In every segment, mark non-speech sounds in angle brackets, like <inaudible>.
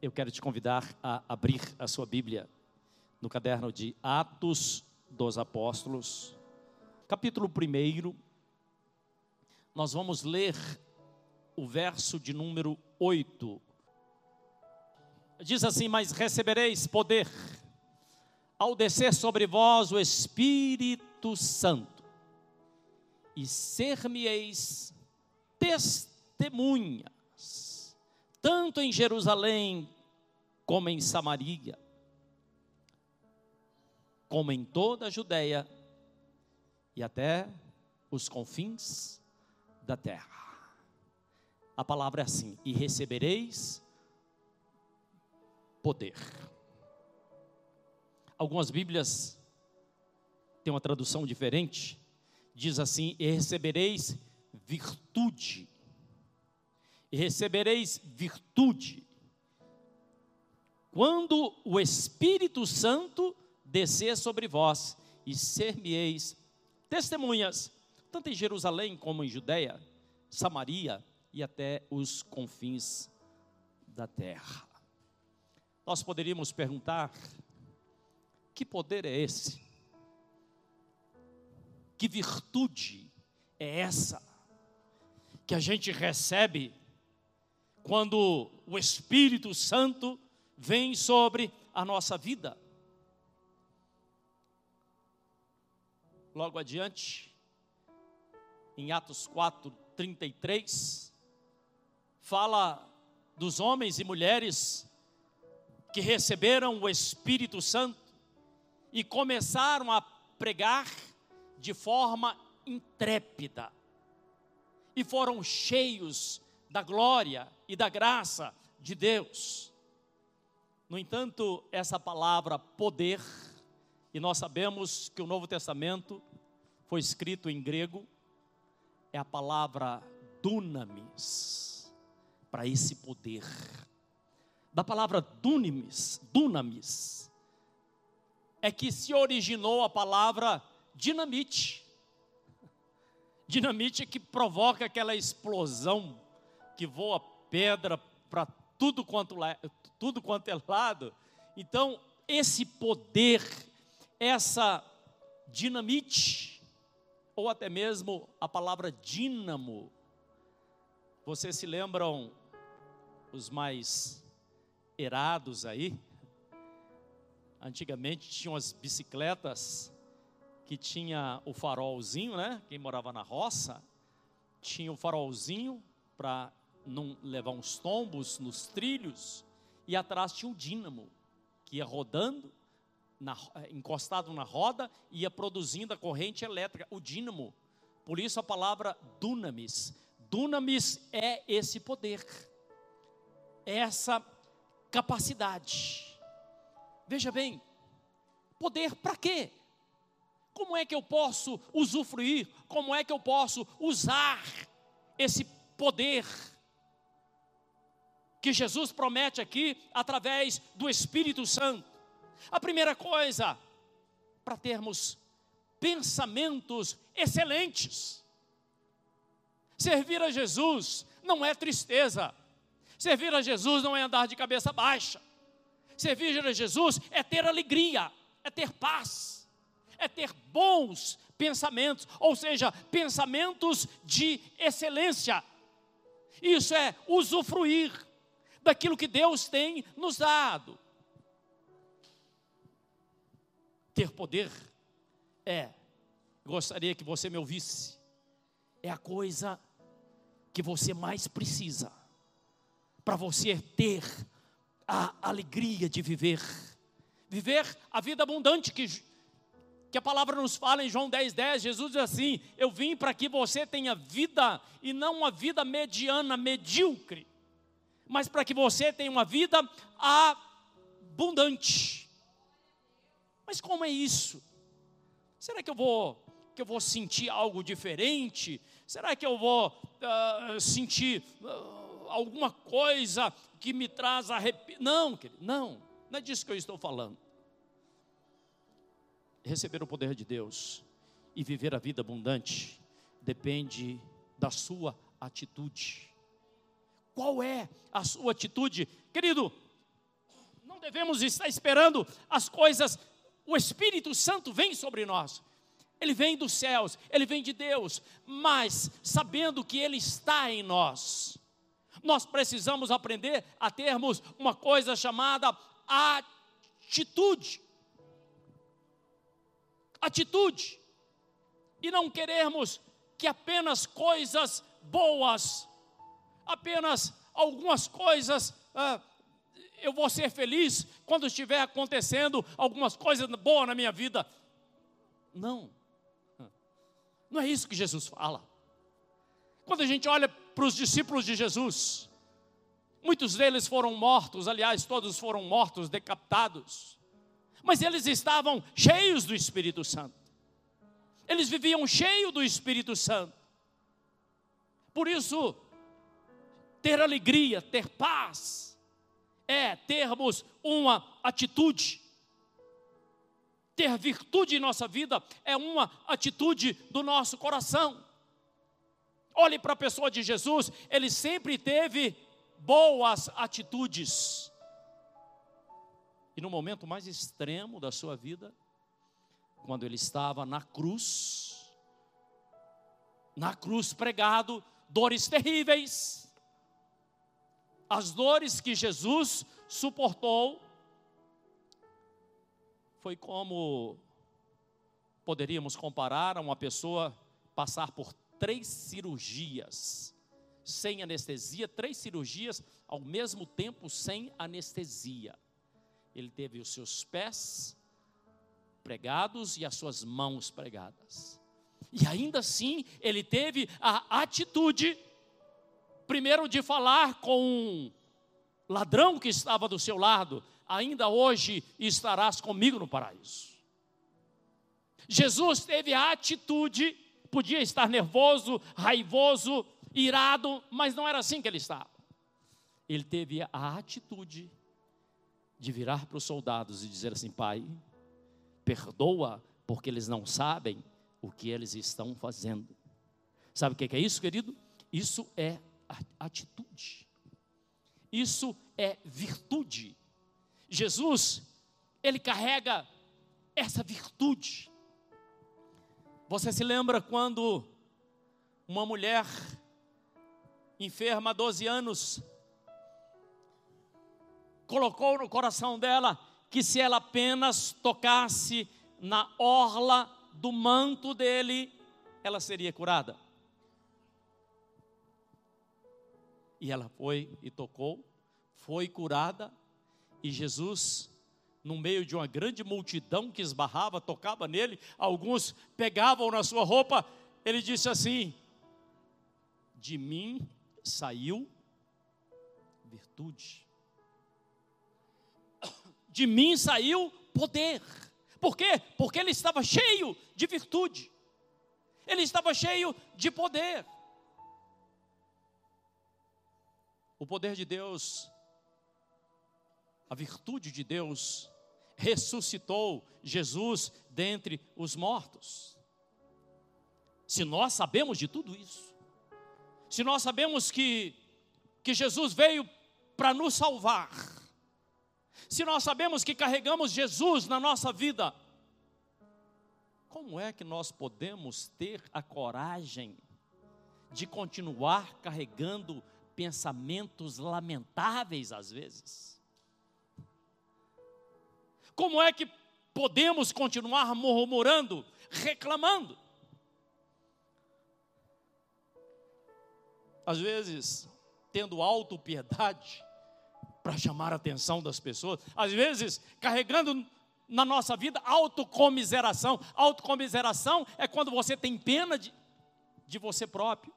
eu quero te convidar a abrir a sua Bíblia no caderno de Atos dos Apóstolos, capítulo 1. Nós vamos ler o verso de número 8. Diz assim: Mas recebereis poder ao descer sobre vós o Espírito Santo, e ser-me-eis testemunhas, tanto em Jerusalém como em Samaria, como em toda a Judéia e até os confins da terra. A palavra é assim: e recebereis poder. Algumas Bíblias têm uma tradução diferente, diz assim: e recebereis virtude. E recebereis virtude. Quando o Espírito Santo descer sobre vós, e ser-me-eis testemunhas, tanto em Jerusalém como em Judéia, Samaria e até os confins da terra. Nós poderíamos perguntar: que poder é esse? Que virtude é essa que a gente recebe quando o Espírito Santo vem sobre a nossa vida? Logo adiante, em Atos 4, 33, fala dos homens e mulheres que receberam o Espírito Santo e começaram a pregar de forma intrépida, e foram cheios da glória e da graça de Deus. No entanto, essa palavra poder, e nós sabemos que o Novo Testamento foi escrito em grego, é a palavra dunamis, para esse poder. Da palavra dunamis, dunamis, é que se originou a palavra dinamite. Dinamite que provoca aquela explosão que voa pedra para tudo quanto, tudo quanto é lado. Então, esse poder, essa dinamite, ou até mesmo a palavra dínamo. Vocês se lembram os mais erados aí? Antigamente tinham as bicicletas que tinha o farolzinho, né? Quem morava na roça tinha o farolzinho para não levar uns tombos nos trilhos e atrás tinha um dínamo que ia rodando na, eh, encostado na roda, ia produzindo a corrente elétrica, o dínamo. Por isso a palavra dunamis. Dunamis é esse poder, é essa capacidade. Veja bem, poder para quê? Como é que eu posso usufruir? Como é que eu posso usar esse poder que Jesus promete aqui através do Espírito Santo? A primeira coisa, para termos pensamentos excelentes. Servir a Jesus não é tristeza. Servir a Jesus não é andar de cabeça baixa. Servir a Jesus é ter alegria, é ter paz, é ter bons pensamentos, ou seja, pensamentos de excelência. Isso é usufruir daquilo que Deus tem nos dado. Ter poder é, gostaria que você me ouvisse, é a coisa que você mais precisa para você ter a alegria de viver, viver a vida abundante que, que a palavra nos fala em João 10, 10. Jesus diz assim: Eu vim para que você tenha vida e não uma vida mediana, medíocre, mas para que você tenha uma vida abundante. Mas como é isso? Será que eu vou que eu vou sentir algo diferente? Será que eu vou uh, sentir uh, alguma coisa que me traz arrepio? Não, querido, não, não é disso que eu estou falando. Receber o poder de Deus e viver a vida abundante depende da sua atitude. Qual é a sua atitude? Querido, Não devemos estar esperando as coisas. O Espírito Santo vem sobre nós. Ele vem dos céus, ele vem de Deus, mas sabendo que ele está em nós. Nós precisamos aprender a termos uma coisa chamada atitude. Atitude. E não querermos que apenas coisas boas, apenas algumas coisas, ah, eu vou ser feliz quando estiver acontecendo algumas coisas boas na minha vida. Não, não é isso que Jesus fala. Quando a gente olha para os discípulos de Jesus, muitos deles foram mortos, aliás, todos foram mortos, decapitados, mas eles estavam cheios do Espírito Santo, eles viviam cheios do Espírito Santo, por isso, ter alegria, ter paz, é termos uma atitude. Ter virtude em nossa vida é uma atitude do nosso coração. Olhe para a pessoa de Jesus, ele sempre teve boas atitudes. E no momento mais extremo da sua vida, quando ele estava na cruz, na cruz pregado, dores terríveis. As dores que Jesus suportou foi como poderíamos comparar a uma pessoa passar por três cirurgias sem anestesia, três cirurgias ao mesmo tempo sem anestesia. Ele teve os seus pés pregados e as suas mãos pregadas. E ainda assim, ele teve a atitude, primeiro, de falar com um ladrão que estava do seu lado: ainda hoje estarás comigo no paraíso. Jesus teve a atitude, podia estar nervoso, raivoso, irado, mas não era assim que ele estava. Ele teve a atitude de virar para os soldados e dizer assim: Pai, perdoa, porque eles não sabem o que eles estão fazendo. Sabe o que é isso, querido? Isso é atitude. Isso é virtude. Jesus, ele carrega essa virtude. Você se lembra quando uma mulher enferma há 12 anos colocou no coração dela que se ela apenas tocasse na orla do manto dele, ela seria curada. E ela foi e tocou, foi curada, e Jesus, no meio de uma grande multidão que esbarrava, tocava nele, alguns pegavam na sua roupa, ele disse assim: De mim saiu virtude, de mim saiu poder. Por quê? Porque ele estava cheio de virtude, ele estava cheio de poder. O poder de Deus, a virtude de Deus, ressuscitou Jesus dentre os mortos. Se nós sabemos de tudo isso, se nós sabemos que, que Jesus veio para nos salvar, se nós sabemos que carregamos Jesus na nossa vida, como é que nós podemos ter a coragem de continuar carregando pensamentos lamentáveis às vezes? Como é que podemos continuar murmurando, reclamando? Às vezes, tendo autopiedade, para chamar a atenção das pessoas, às vezes carregando na nossa vida autocomiseração. Autocomiseração é quando você tem pena de, de você próprio.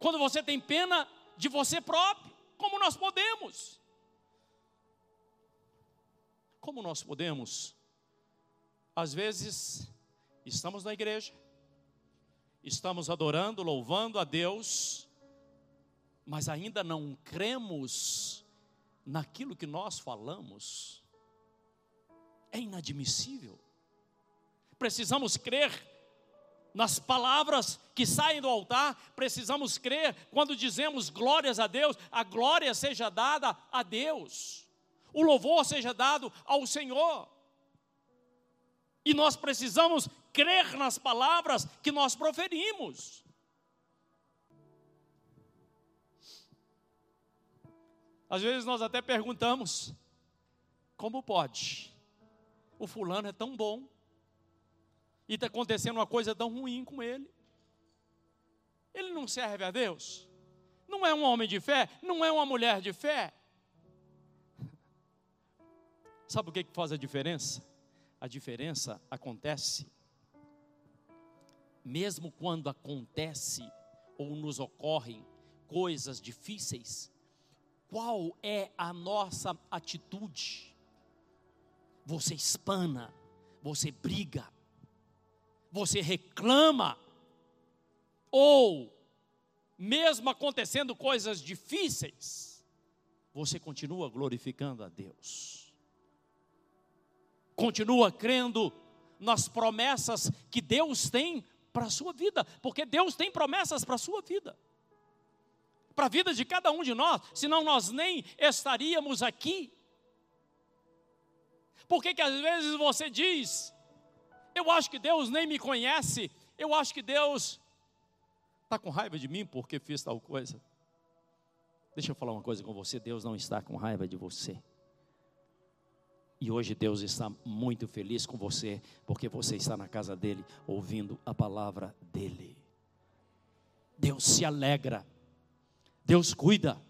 Quando você tem pena de você próprio, como nós podemos? Como nós podemos? Às vezes, estamos na igreja, estamos adorando, louvando a Deus, mas ainda não cremos naquilo que nós falamos, é inadmissível. Precisamos crer nas palavras que saem do altar, precisamos crer quando dizemos glórias a Deus, a glória seja dada a Deus, o louvor seja dado ao Senhor. E nós precisamos crer nas palavras que nós proferimos. Às vezes nós até perguntamos: como pode? O fulano é tão bom, e está acontecendo uma coisa tão ruim com ele. Ele não serve a Deus, não é um homem de fé, não é uma mulher de fé. Sabe o que, que faz a diferença? A diferença acontece, mesmo quando acontece ou nos ocorrem coisas difíceis, qual é a nossa atitude? Você espana, você briga, você reclama, ou, mesmo acontecendo coisas difíceis, você continua glorificando a Deus, continua crendo nas promessas que Deus tem para a sua vida, porque Deus tem promessas para a sua vida, para a vida de cada um de nós, senão nós nem estaríamos aqui. Por que, que às vezes você diz, eu acho que Deus nem me conhece. Eu acho que Deus está com raiva de mim porque fiz tal coisa. Deixa eu falar uma coisa com você: Deus não está com raiva de você. E hoje Deus está muito feliz com você, porque você está na casa dele, ouvindo a palavra dele. Deus se alegra, Deus cuida,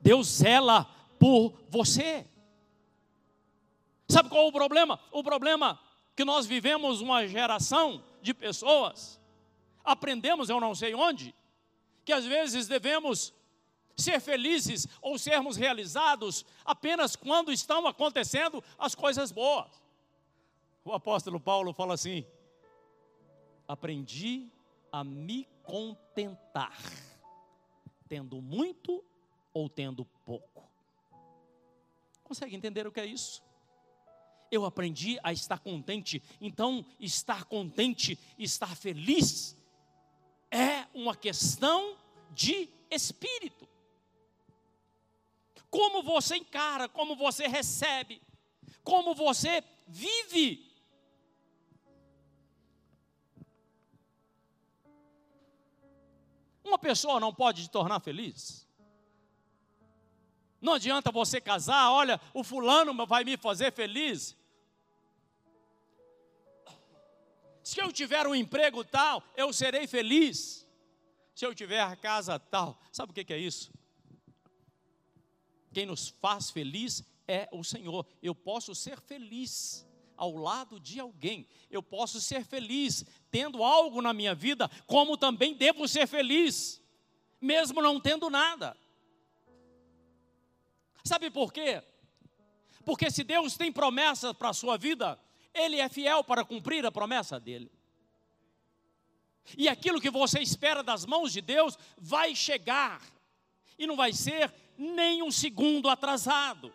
Deus zela por você. Sabe qual é o problema? O problema que nós vivemos uma geração de pessoas, aprendemos eu não sei onde, que às vezes devemos ser felizes ou sermos realizados apenas quando estão acontecendo as coisas boas. O apóstolo Paulo fala assim: aprendi a me contentar, tendo muito ou tendo pouco. Consegue entender o que é isso? Eu aprendi a estar contente. Então, estar contente, estar feliz, é uma questão de espírito. Como você encara, como você recebe, como você vive. Uma pessoa não pode te tornar feliz. Não adianta você casar, olha, o fulano vai me fazer feliz. Se eu tiver um emprego tal, eu serei feliz. Se eu tiver casa tal, sabe o que é isso? Quem nos faz feliz é o Senhor. Eu posso ser feliz ao lado de alguém. Eu posso ser feliz tendo algo na minha vida, como também devo ser feliz, mesmo não tendo nada. Sabe por quê? Porque se Deus tem promessas para a sua vida, ele é fiel para cumprir a promessa dele. E aquilo que você espera das mãos de Deus vai chegar, e não vai ser nem um segundo atrasado.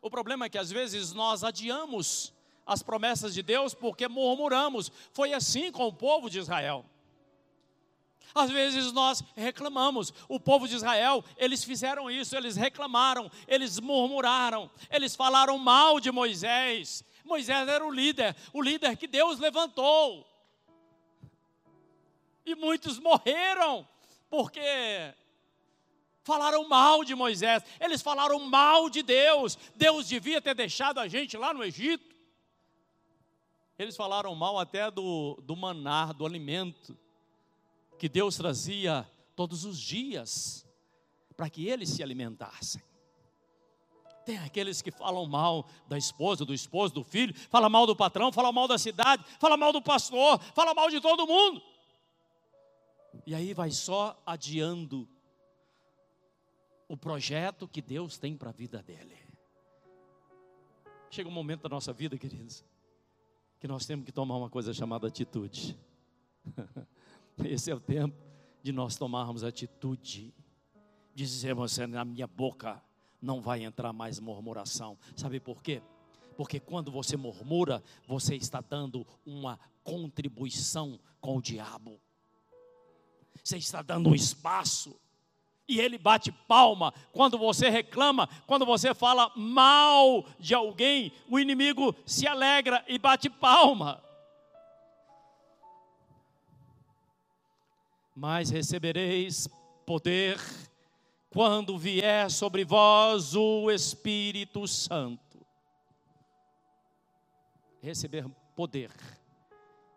O problema é que às vezes nós adiamos as promessas de Deus porque murmuramos. Foi assim com o povo de Israel. Às vezes nós reclamamos. O povo de Israel, eles fizeram isso, eles reclamaram, eles murmuraram, eles falaram mal de Moisés. Moisés era o líder, o líder que Deus levantou. E muitos morreram porque falaram mal de Moisés, eles falaram mal de Deus. Deus devia ter deixado a gente lá no Egito. Eles falaram mal até do, do manar, do alimento que Deus trazia todos os dias para que eles se alimentassem. Tem aqueles que falam mal da esposa, do esposo, do filho, fala mal do patrão, fala mal da cidade, fala mal do pastor, fala mal de todo mundo. E aí vai só adiando o projeto que Deus tem para a vida dele. Chega um momento da nossa vida, queridos, que nós temos que tomar uma coisa chamada atitude. <laughs> <laughs> Esse é o tempo de nós tomarmos atitude. Dizemos assim, na minha boca não vai entrar mais murmuração. Sabe por quê? Porque quando você murmura, você está dando uma contribuição com o diabo. Você está dando um espaço. E ele bate palma quando você reclama, quando você fala mal de alguém, o inimigo se alegra e bate palma. Mas recebereis poder quando vier sobre vós o Espírito Santo receber poder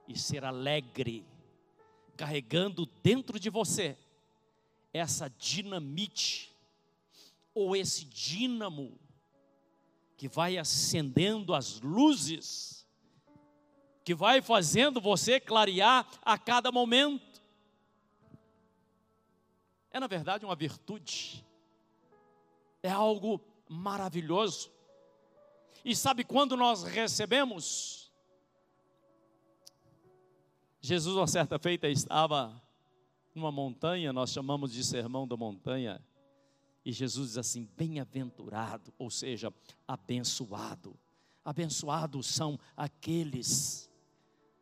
e ser alegre, carregando dentro de você essa dinamite ou esse dínamo que vai acendendo as luzes, que vai fazendo você clarear a cada momento. É na verdade uma virtude, é algo maravilhoso. E sabe quando nós recebemos? Jesus, uma certa feita, estava numa montanha, nós chamamos de sermão da montanha, e Jesus diz assim: bem-aventurado, ou seja, abençoado. Abençoados são aqueles,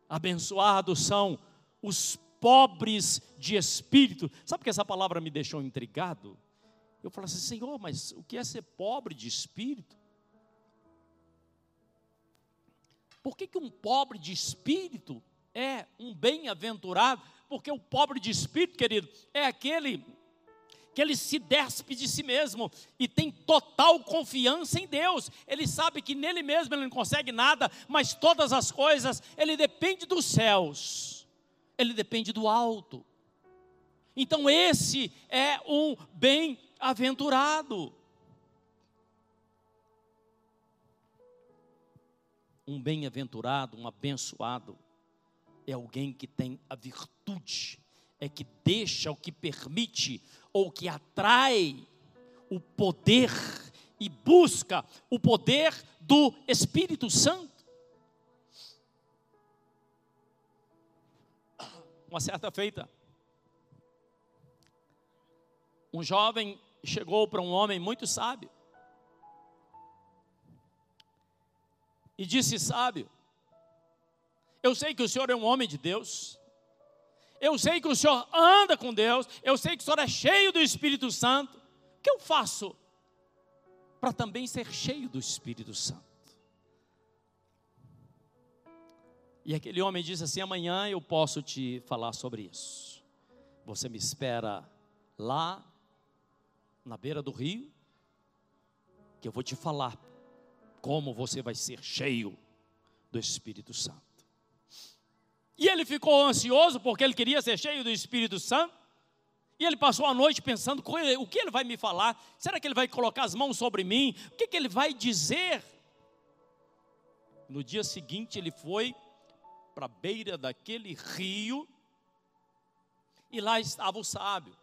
abençoados são os pobres de espírito. Sabe que essa palavra me deixou intrigado? Eu falei assim, Senhor, mas o que é ser pobre de espírito? Por que, que um pobre de espírito é um bem-aventurado? Porque o pobre de espírito, querido, é aquele que ele se despe de si mesmo e tem total confiança em Deus. Ele sabe que nele mesmo ele não consegue nada, mas todas as coisas ele depende dos céus. Ele depende do alto. Então esse é um bem-aventurado. um bem-aventurado, um abençoado, é alguém que tem a virtude, é que deixa, o que permite, ou que atrai o poder e busca o poder do Espírito Santo. Uma certa feita, um jovem chegou para um homem muito sábio. E disse: Sábio, eu sei que o senhor é um homem de Deus, eu sei que o senhor anda com Deus, eu sei que o senhor é cheio do Espírito Santo, o que eu faço para também ser cheio do Espírito Santo? E aquele homem disse assim: amanhã eu posso te falar sobre isso. Você me espera lá na beira do rio, que eu vou te falar como você vai ser cheio do Espírito Santo. E ele ficou ansioso porque ele queria ser cheio do Espírito Santo. E ele passou a noite pensando: o que ele vai me falar? Será que ele vai colocar as mãos sobre mim? O que, que ele vai dizer? No dia seguinte, ele foi para a beira daquele rio, e lá estava o sábio,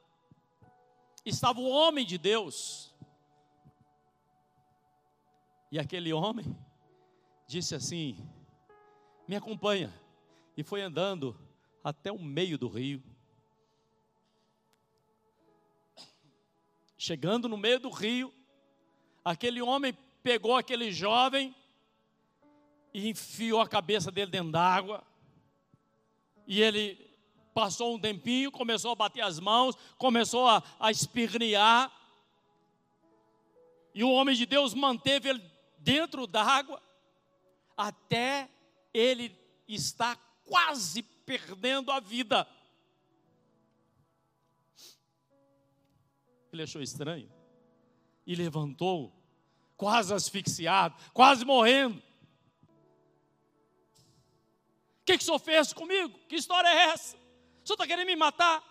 estava o homem de Deus, e aquele homem disse assim: Me acompanha. E foi andando até o meio do rio. Chegando no meio do rio, aquele homem pegou aquele jovem e enfiou a cabeça dele dentro d'água. E ele passou um tempinho, começou a bater as mãos, começou a, a espirnear. E o homem de Deus manteve ele dentro d'água, até ele está quase perdendo a vida. Ele achou estranho e levantou, quase asfixiado, quase morrendo. O que, que o senhor fez comigo? Que história é essa? O senhor está querendo me matar?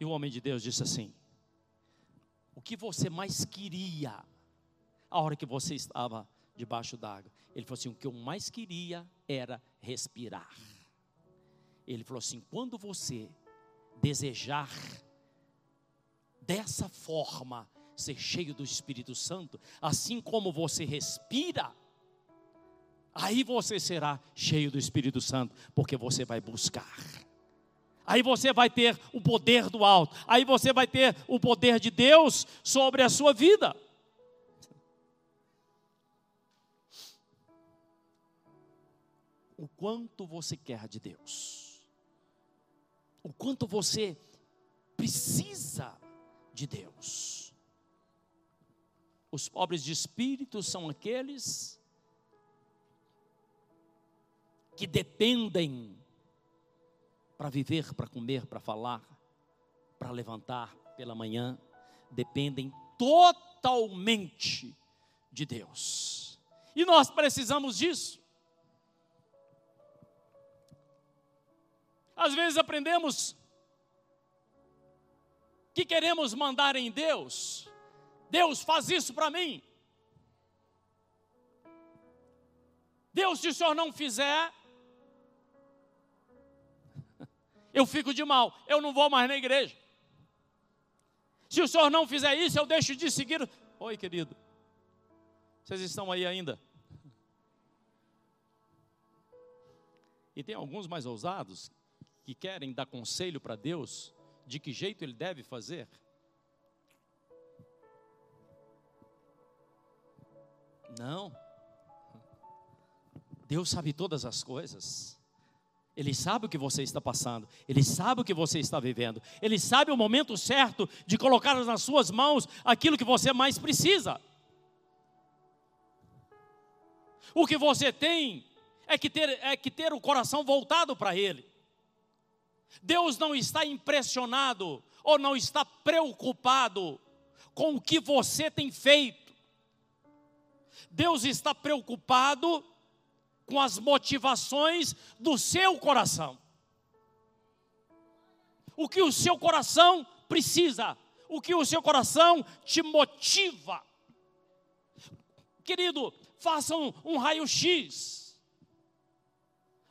E o homem de Deus disse assim: O que você mais queria a hora que você estava debaixo d'água. Ele falou assim: o que eu mais queria era respirar. Ele falou assim: quando você desejar dessa forma ser cheio do Espírito Santo, assim como você respira, Aí você será cheio do Espírito Santo, porque você vai buscar. Aí você vai ter o poder do alto. Aí você vai ter o poder de Deus sobre a sua vida. O quanto você quer de Deus. O quanto você precisa de Deus. Os pobres de espírito são aqueles que dependem para viver, para comer, para falar, para levantar pela manhã, dependem totalmente de Deus. E nós precisamos disso. Às vezes aprendemos que queremos mandar em Deus. Deus faz isso para mim. Deus, se o senhor não fizer, eu fico de mal, eu não vou mais na igreja. Se o senhor não fizer isso, eu deixo de seguir. Oi, querido. Vocês estão aí ainda? E tem alguns mais ousados que querem dar conselho para Deus de que jeito ele deve fazer? Não. Deus sabe todas as coisas. Ele sabe o que você está passando, ele sabe o que você está vivendo, ele sabe o momento certo de colocar nas suas mãos aquilo que você mais precisa. O que você tem é que ter, é que ter o coração voltado para Ele. Deus não está impressionado ou não está preocupado com o que você tem feito. Deus está preocupado com as motivações do seu coração. O que o seu coração precisa, o que o seu coração te motiva. Querido, faça um, um raio-x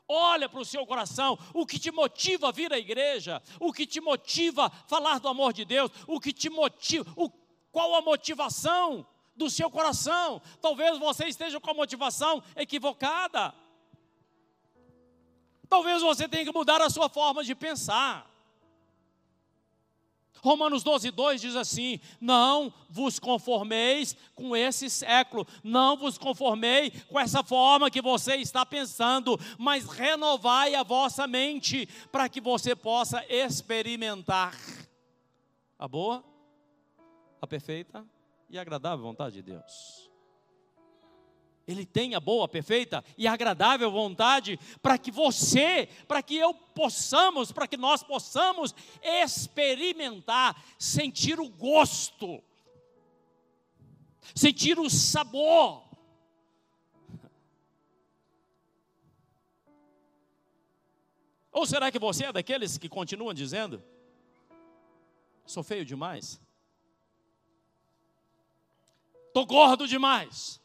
Olha para o seu coração, o que te motiva a vir à igreja, o que te motiva a falar do amor de Deus, o que te motiva, o, qual a motivação do seu coração. Talvez você esteja com a motivação equivocada. Talvez você tenha que mudar a sua forma de pensar. Romanos 12, 2 diz assim: Não vos conformeis com esse século, não vos conformei com essa forma que você está pensando, mas renovai a vossa mente, para que você possa experimentar a boa, a perfeita e agradável vontade de Deus. Ele tem a boa, perfeita e agradável vontade para que você, para que eu possamos, para que nós possamos experimentar, sentir o gosto, sentir o sabor. Ou será que você é daqueles que continuam dizendo: sou feio demais? Estou gordo demais?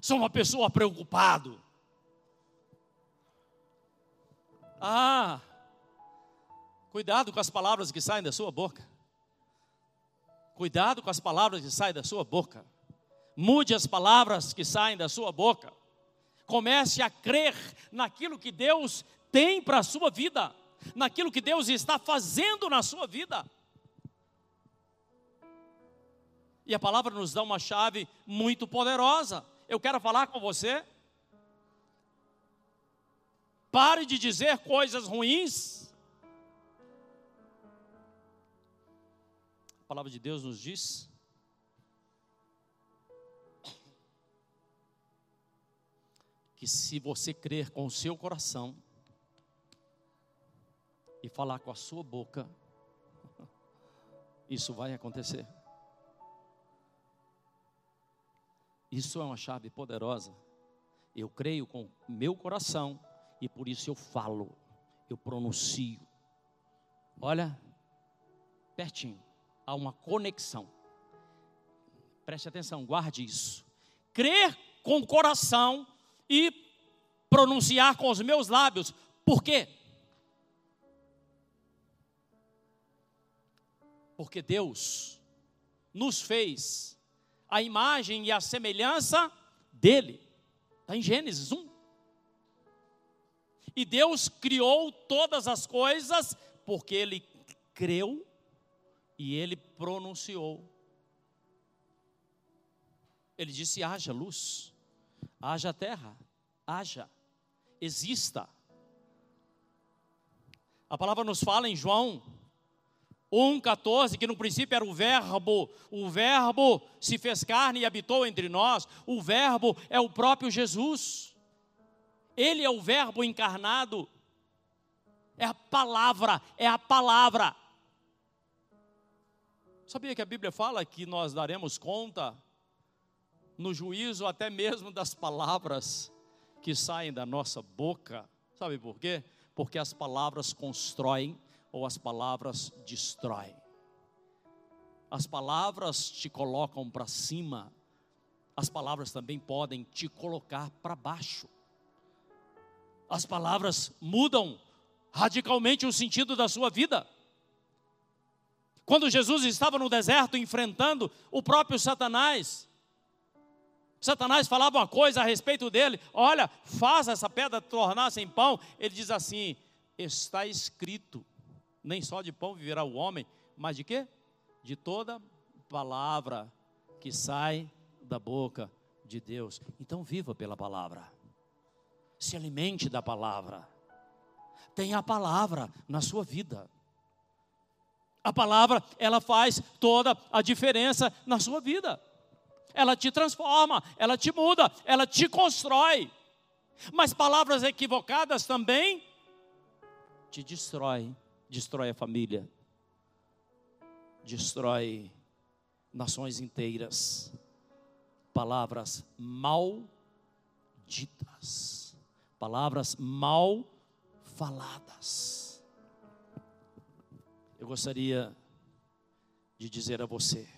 Sou uma pessoa preocupado. Ah, cuidado com as palavras que saem da sua boca. Cuidado com as palavras que saem da sua boca. Mude as palavras que saem da sua boca. Comece a crer naquilo que Deus tem para a sua vida, naquilo que Deus está fazendo na sua vida. E a palavra nos dá uma chave muito poderosa eu quero falar com você. Pare de dizer coisas ruins. A palavra de Deus nos diz que se você crer com o seu coração e falar com a sua boca, <laughs> isso vai acontecer. Isso é uma chave poderosa. Eu creio com meu coração e por isso eu falo, eu pronuncio. Olha, pertinho, há uma conexão. Preste atenção, guarde isso. Crer com o coração e pronunciar com os meus lábios. Por quê? Porque Deus nos fez a imagem e a semelhança dele. Está em Gênesis 1. E Deus criou todas as coisas porque ele creu e ele pronunciou. Ele disse: haja luz. haja terra, haja, exista. A palavra nos fala em João 1,14, que no princípio era o Verbo, o Verbo se fez carne e habitou entre nós, o Verbo é o próprio Jesus, Ele é o Verbo encarnado, é a palavra, é a palavra. Sabia que a Bíblia fala que nós daremos conta no juízo até mesmo das palavras que saem da nossa boca? Sabe por quê? Porque as palavras constroem ou as palavras destroem. As palavras te colocam para cima, as palavras também podem te colocar para baixo. As palavras mudam radicalmente o sentido da sua vida. Quando Jesus estava no deserto enfrentando o próprio Satanás, Satanás falava uma coisa a respeito dele: olha, faz essa pedra tornar-se em pão. Ele diz assim: está escrito, nem só de pão viverá o homem, mas de quê? De toda palavra que sai da boca de Deus. Então viva pela palavra. Se alimente da palavra. Tenha a palavra na sua vida. A palavra, ela faz toda a diferença na sua vida. Ela te transforma, ela te muda, ela te constrói. Mas palavras equivocadas também te destrói destrói a família, destrói nações inteiras. Palavras malditas, palavras mal faladas. Eu gostaria de dizer a você,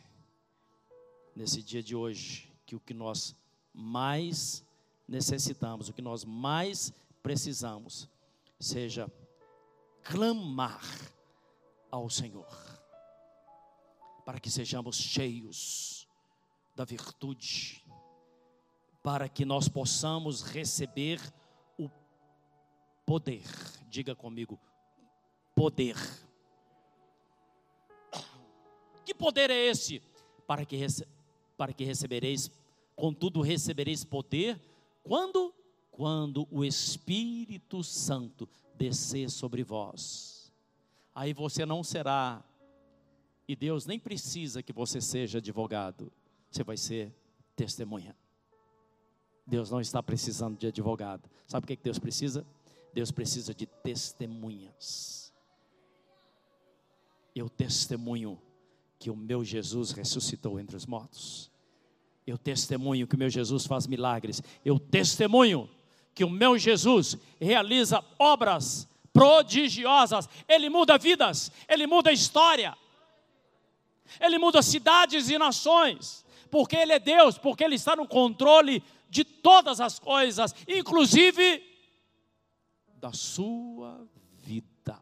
nesse dia de hoje, que o que nós mais necessitamos, o que nós mais precisamos, seja clamar ao Senhor, para que sejamos cheios da virtude, para que nós possamos receber o poder. Diga comigo, poder. Que poder é esse? Para que, para que recebereis, contudo recebereis poder, quando? Quando o Espírito Santo descer sobre vós. Aí você não será, e Deus nem precisa que você seja advogado, você vai ser testemunha. Deus não está precisando de advogado. Sabe o que Deus precisa? Deus precisa de testemunhas. Eu testemunho que o meu Jesus ressuscitou entre os mortos. Eu testemunho que o meu Jesus faz milagres. Eu testemunho que o meu Jesus realiza obras prodigiosas, ele muda vidas, ele muda história, ele muda cidades e nações, porque ele é Deus, porque ele está no controle de todas as coisas, inclusive da sua vida.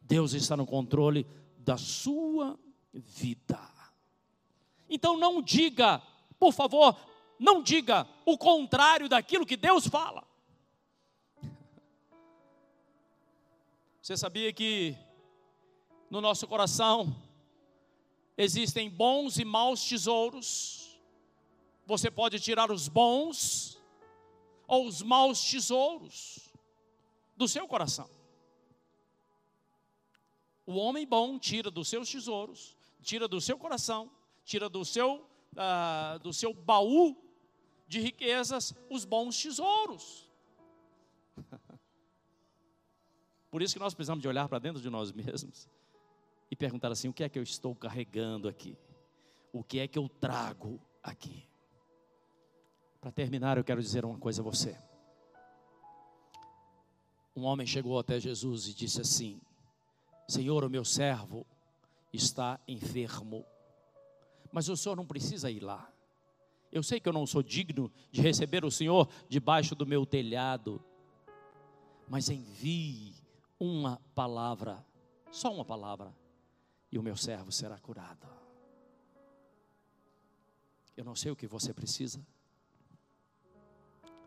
Deus está no controle da sua vida. Então não diga, por favor, não diga o contrário daquilo que Deus fala. Você sabia que no nosso coração existem bons e maus tesouros? Você pode tirar os bons ou os maus tesouros do seu coração. O homem bom tira dos seus tesouros, tira do seu coração, tira do seu, uh, do seu baú de riquezas os bons tesouros. <laughs> Por isso que nós precisamos de olhar para dentro de nós mesmos e perguntar assim: o que é que eu estou carregando aqui? O que é que eu trago aqui? Para terminar, eu quero dizer uma coisa a você. Um homem chegou até Jesus e disse assim: Senhor, o meu servo está enfermo, mas o senhor não precisa ir lá. Eu sei que eu não sou digno de receber o Senhor debaixo do meu telhado, mas envie uma palavra, só uma palavra, e o meu servo será curado. Eu não sei o que você precisa,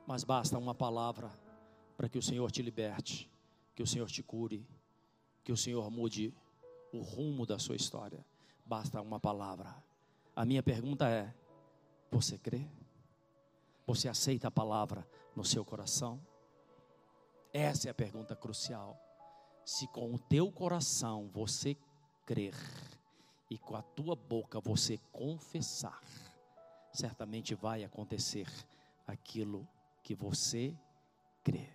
mas basta uma palavra para que o Senhor te liberte, que o Senhor te cure, que o Senhor mude o rumo da sua história. Basta uma palavra. A minha pergunta é: você crê? Você aceita a palavra no seu coração? Essa é a pergunta crucial. Se com o teu coração você crer e com a tua boca você confessar, certamente vai acontecer aquilo que você crê.